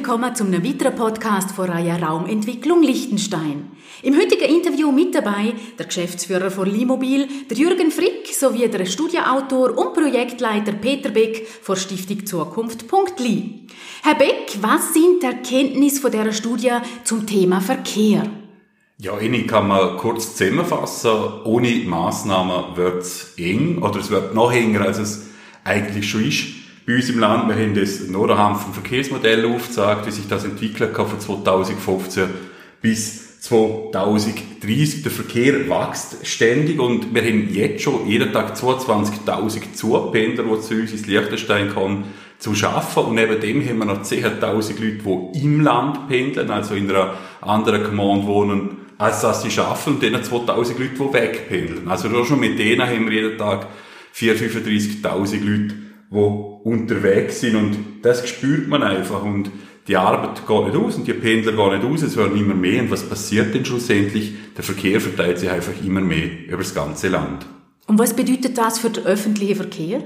Willkommen zum weiteren Podcast von Reihe Raumentwicklung Liechtenstein. Im heutigen Interview mit dabei der Geschäftsführer von Limobil, der Jürgen Frick, sowie der Studienautor und Projektleiter Peter Beck von Stiftung Zukunft.li. Herr Beck, was sind die Erkenntnisse von dieser Studie zum Thema Verkehr? Ja, ich kann man kurz zusammenfassen. Ohne Massnahmen wird es eng oder es wird noch enger, als es eigentlich schon ist bei uns im Land. Wir haben das Norderhampf ein Verkehrsmodell aufgezeigt, wie sich das entwickelt hat von 2015 bis 2030. Der Verkehr wächst ständig und wir haben jetzt schon jeden Tag 22.000 Zupendler, die zu uns ins Liechtenstein kommen, zu schaffen. Und neben dem haben wir noch 10.000 Leute, die im Land pendeln, also in einer anderen Gemeinde wohnen, als dass sie schaffen, und dann 2.000 Leute, die wegpendeln. Also schon mit denen haben wir jeden Tag 4.000, 35.000 Leute, die unterwegs sind und das spürt man einfach und die Arbeit geht nicht aus und die Pendler gehen nicht aus, es werden immer mehr und was passiert denn schlussendlich? Der Verkehr verteilt sich einfach immer mehr über das ganze Land. Und was bedeutet das für den öffentlichen Verkehr?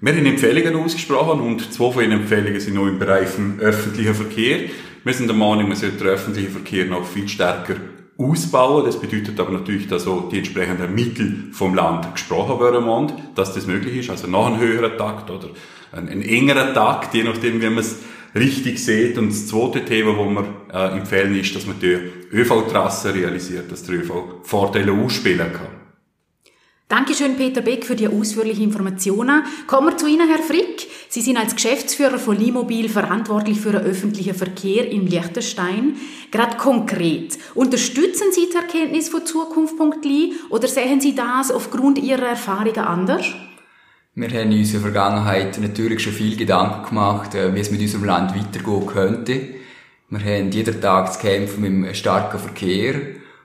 Wir haben Empfehlungen ausgesprochen und zwei von den Empfehlungen sind noch im Bereich öffentlicher Verkehr. Wir sind der Meinung, man sollte den öffentlichen Verkehr noch viel stärker ausbauen. Das bedeutet aber natürlich, dass auch die entsprechenden Mittel vom Land gesprochen werden müssen, dass das möglich ist. Also noch ein höherer Takt oder ein, ein engerer Takt, je nachdem, wie man es richtig sieht. Und das zweite Thema, das wir äh, empfehlen, ist, dass man die ÖV-Trasse realisiert, dass der ÖV Vorteile ausspielen kann. Dankeschön, Peter Beck, für die ausführlichen Informationen. Kommen wir zu Ihnen, Herr Frick. Sie sind als Geschäftsführer von Limobil verantwortlich für den öffentlichen Verkehr in Liechtenstein. Gerade konkret, unterstützen Sie die Erkenntnis von Zukunft.li oder sehen Sie das aufgrund Ihrer Erfahrungen anders? Wir haben in unserer Vergangenheit natürlich schon viel Gedanken gemacht, äh, wie es mit unserem Land weitergehen könnte. Wir haben jeden Tag zu kämpfen mit einem starken Verkehr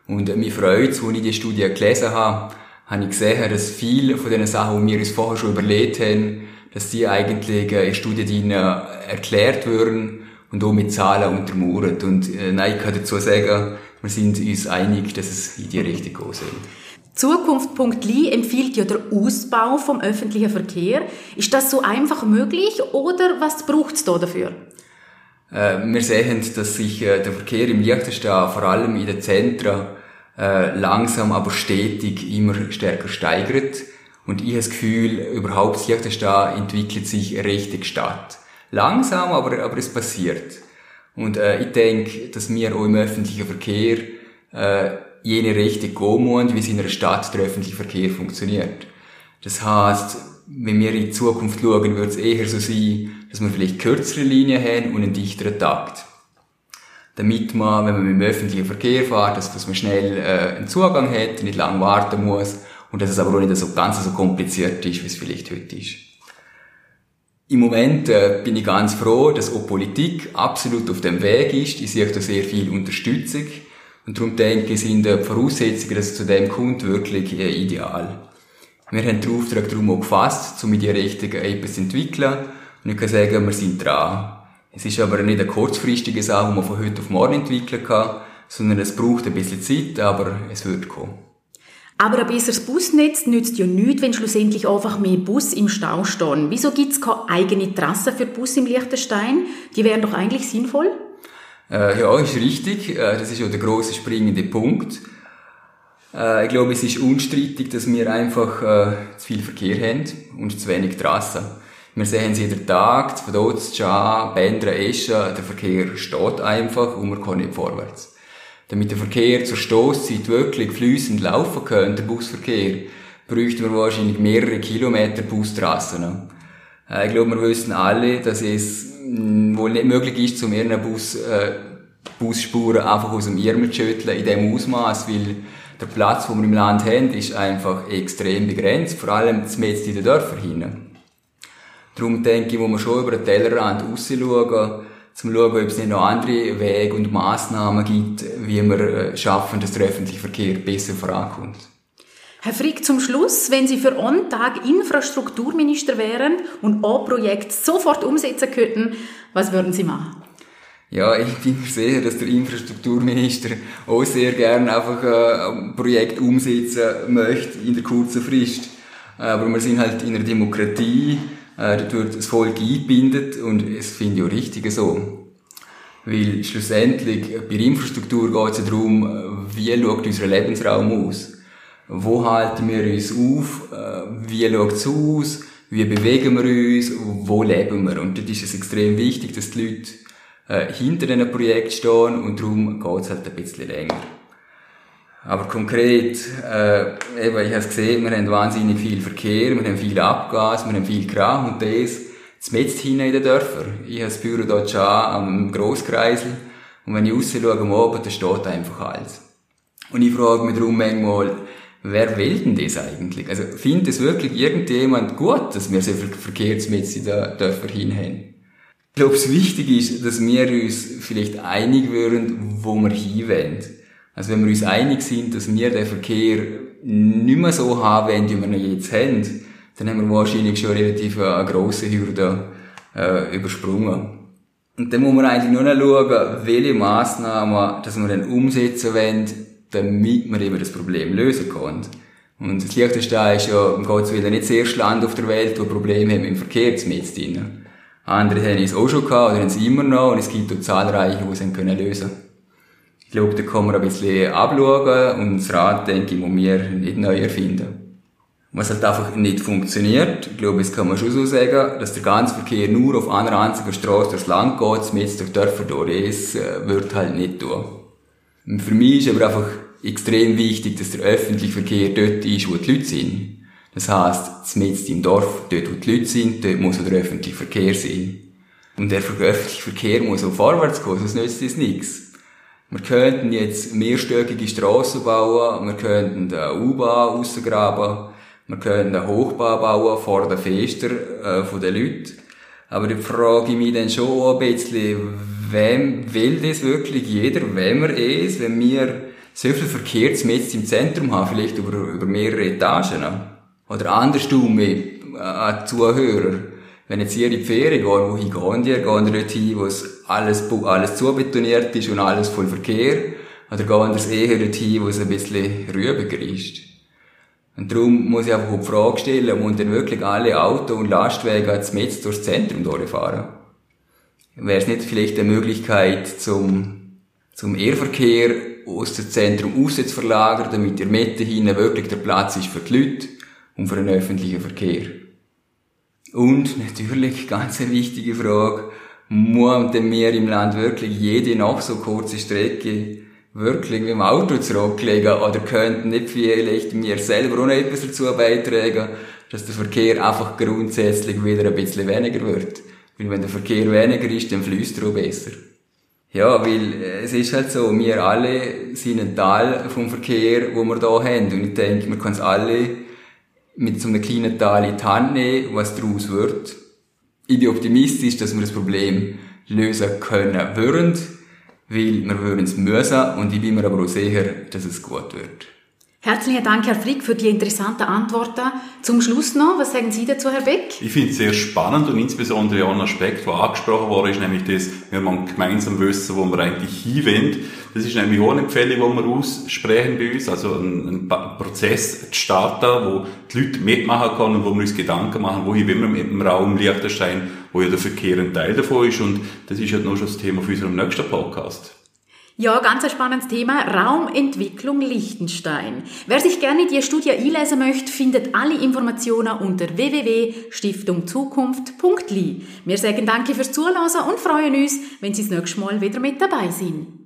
und mich freut als ich die Studie gelesen habe, habe ich gesehen, dass viele von den Sachen, die wir uns vorher schon überlegt haben, dass die eigentlich in Studien erklärt würden und auch mit Zahlen untermauert. Und äh, nein, ich kann dazu sagen, wir sind uns einig, dass es in die Richtung gehen soll. Zukunft.li empfiehlt ja den Ausbau vom öffentlichen Verkehr. Ist das so einfach möglich oder was braucht es da dafür? Äh, wir sehen, dass sich äh, der Verkehr im Liechtenstein vor allem in den Zentren äh, langsam aber stetig immer stärker steigert. Und ich habe das Gefühl, überhaupt Liechtenstein entwickelt sich richtig statt. Langsam, aber, aber es passiert. Und äh, ich denke, dass wir auch im öffentlichen Verkehr äh, jene Rechte gehen müssen, wie es in einer Stadt der öffentliche Verkehr funktioniert. Das heißt, wenn wir in die Zukunft schauen, wird es eher so sein, dass wir vielleicht kürzere Linien haben und einen dichteren Takt damit man, wenn man mit dem öffentlichen Verkehr fährt, dass, dass man schnell äh, einen Zugang hat, nicht lange warten muss und dass es aber auch nicht so ganz so kompliziert ist, wie es vielleicht heute ist. Im Moment äh, bin ich ganz froh, dass auch Politik absolut auf dem Weg ist. Ich sehe da sehr viel Unterstützung und darum denke ich, sind die Voraussetzungen, dass es zu dem kommt, wirklich äh, ideal. Wir haben den Auftrag darum auch gefasst, um in die Richtung etwas zu entwickeln und ich kann sagen, wir sind dran. Es ist aber nicht eine kurzfristige Sache, die man von heute auf morgen entwickeln kann, sondern es braucht ein bisschen Zeit, aber es wird kommen. Aber ein besseres Busnetz nützt ja nichts, wenn schlussendlich einfach mehr Bus im Stau stehen. Wieso gibt es keine eigene Trasse für Bus im Liechtenstein? Die wären doch eigentlich sinnvoll? Äh, ja, ist richtig. Äh, das ist ja der große springende Punkt. Äh, ich glaube, es ist unstrittig, dass wir einfach äh, zu viel Verkehr haben und zu wenig Trassen. Wir sehen es jeden Tag, von dort zu Schah, Bänder, Eschen, der Verkehr steht einfach und man kann nicht vorwärts. Damit der Verkehr zur Stoßzeit wirklich fließend laufen könnte, der Busverkehr, bräuchten wir wahrscheinlich mehrere Kilometer Bustrassen. Äh, ich glaube, wir wissen alle, dass es mm, wohl nicht möglich ist, zum ihren Bus, äh, Busspuren einfach aus dem Irmel zu schütteln, in dem Ausmaß, weil der Platz, den wir im Land haben, ist einfach extrem begrenzt, vor allem zumindest in den Dörfern hinein. Darum denke ich, wo wir schon über den Tellerrand rausschauen, zum schauen, ob es nicht noch andere Wege und Massnahmen gibt, wie wir äh, schaffen, dass der öffentliche Verkehr besser vorankommt. Herr Frick, zum Schluss, wenn Sie für einen Tag Infrastrukturminister wären und ein Projekt sofort umsetzen könnten, was würden Sie machen? Ja, ich bin mir sicher, dass der Infrastrukturminister auch sehr gerne einfach äh, ein Projekt umsetzen möchte in der kurzen Frist. Aber wir sind halt in einer Demokratie äh, wird das Volk eingebindet und es finde ich auch richtig so. Weil schlussendlich bei Infrastruktur geht es ja darum, wie schaut unser Lebensraum aus? Wo halten wir uns auf? Äh, wie schaut es aus? Wie bewegen wir uns? Wo leben wir? Und dort ist es extrem wichtig, dass die Leute äh, hinter diesem Projekt stehen und darum geht es halt ein bisschen länger. Aber konkret, äh, eben, ich habe es gesehen, wir haben wahnsinnig viel Verkehr, wir haben viel Abgas, wir haben viel Kram und das zumindest hinten in den Dörfern. Ich habe das Büro dort schon am Grosskreisel und wenn ich raus schaue am Abend, da steht einfach alles. Und ich frage mich darum manchmal, wer will denn das eigentlich? Also findet es wirklich irgendjemand gut, dass wir so viel Verkehr in den Dörfern hin haben? Ich glaube, es wichtig ist, dass wir uns vielleicht einig würden, wo wir hin wollen. Also wenn wir uns einig sind, dass wir den Verkehr nicht mehr so haben wollen, wie wir ihn jetzt haben, dann haben wir wahrscheinlich schon relativ eine grosse Hürde äh, übersprungen. Und dann muss man eigentlich nur noch schauen, welche Massnahmen dass wir dann umsetzen wollen, damit man eben das Problem lösen kann. Und das Liechtenstein ist ja im Gottes Willen nicht das erste Land auf der Welt, das Probleme hat mit dem Verkehr mit drin. Andere haben es auch schon gehabt oder haben es immer noch und es gibt auch zahlreiche, die es lösen können Ich glaube, da kann man ein bisschen abschauen und das Rad, denke ich, muss wir nicht neu erfinden. Was halt einfach nicht funktioniert, ich glaube, das kann man schon so sagen, dass der ganze Verkehr nur auf einer einzigen Straße durchs Land geht, mit durch Dörfer durch, das äh, wird halt nicht tun. Und für mich ist aber einfach extrem wichtig, dass der öffentliche Verkehr dort ist, wo die Leute sind. Das heisst, mitten im Dorf, dort wo die Leute sind, dort muss der öffentliche Verkehr sein. Und der öffentliche Verkehr muss auch vorwärts gehen, sonst nützt das nichts. Wir könnten jetzt mehrstöckige Strassen bauen, wir könnten eine U-Bahn rausgraben, wir könnten eine Hochbahn bauen vor den Fenstern äh, von den Leuten. Aber da frage ich mich dann schon ein bisschen, wem will das wirklich jeder, wenn wir es, wenn wir so viel Verkehr jetzt im Zentrum haben, vielleicht über, über mehrere Etagen. Ne? Oder andersrum, äh, Zuhörer. Wenn jetzt ihr in die Ferien geht, wohin gehen die? Gehen die dort hin, wo es alles, alles zubetoniert ist und alles voll Verkehr? Oder gehen das eher dort hin, wo es ein bisschen rübiger ist? Und darum muss ich einfach die Frage stellen, muss denn wirklich alle Auto- und Lastwege jetzt mit durchs Zentrum durchfahren? Wäre es nicht vielleicht eine Möglichkeit, zum, zum Ehrverkehr aus dem Zentrum raus zu verlagern, damit in der Mitte hinten wirklich der Platz ist für die Leute? und für den öffentlichen Verkehr. Und natürlich, ganz eine wichtige Frage, muss denn wir im Land wirklich jede noch so kurze Strecke wirklich mit dem Auto zurücklegen oder könnten nicht vielleicht wir selber auch noch etwas dazu beitragen, dass der Verkehr einfach grundsätzlich wieder ein bisschen weniger wird. Weil wenn der Verkehr weniger ist, dann fließt er auch besser. Ja, weil äh, es ist halt so, wir alle sind ein Teil vom Verkehr, wo wir da haben. Und ich denke, wir können es alle mit so einem kleinen Teil in die Hand nehmen, was daraus wird. Ich bin optimistisch, dass wir das Problem lösen können würden, weil wir würden es müssen und ich bin mir aber auch sicher, dass es gut wird. Herzlichen Dank, Herr Frick, für die interessanten Antworten. Zum Schluss noch, was sagen Sie dazu, Herr Beck? Ich finde es sehr spannend und insbesondere auch ein Aspekt, der angesprochen worden ist, nämlich das, wir man gemeinsam wissen, wo wir eigentlich hinwollen. Das ist nämlich eine Empfehlung, die wir aussprechen bei uns, also einen, Prozess zu starten, wo die Leute mitmachen können und wo wir uns Gedanken machen, wohin wollen wir mit dem Raum Liechtenstein, wo ja der Verkehr ein Teil davon ist und das ist halt noch schon das Thema für unseren nächsten Podcast. Ja, ganz ein spannendes Thema. Raumentwicklung Liechtenstein. Wer sich gerne die Studie einlesen möchte, findet alle Informationen unter www.stiftungzukunft.li. Wir sagen Danke fürs Zuhören und freuen uns, wenn Sie das nächste Mal wieder mit dabei sind.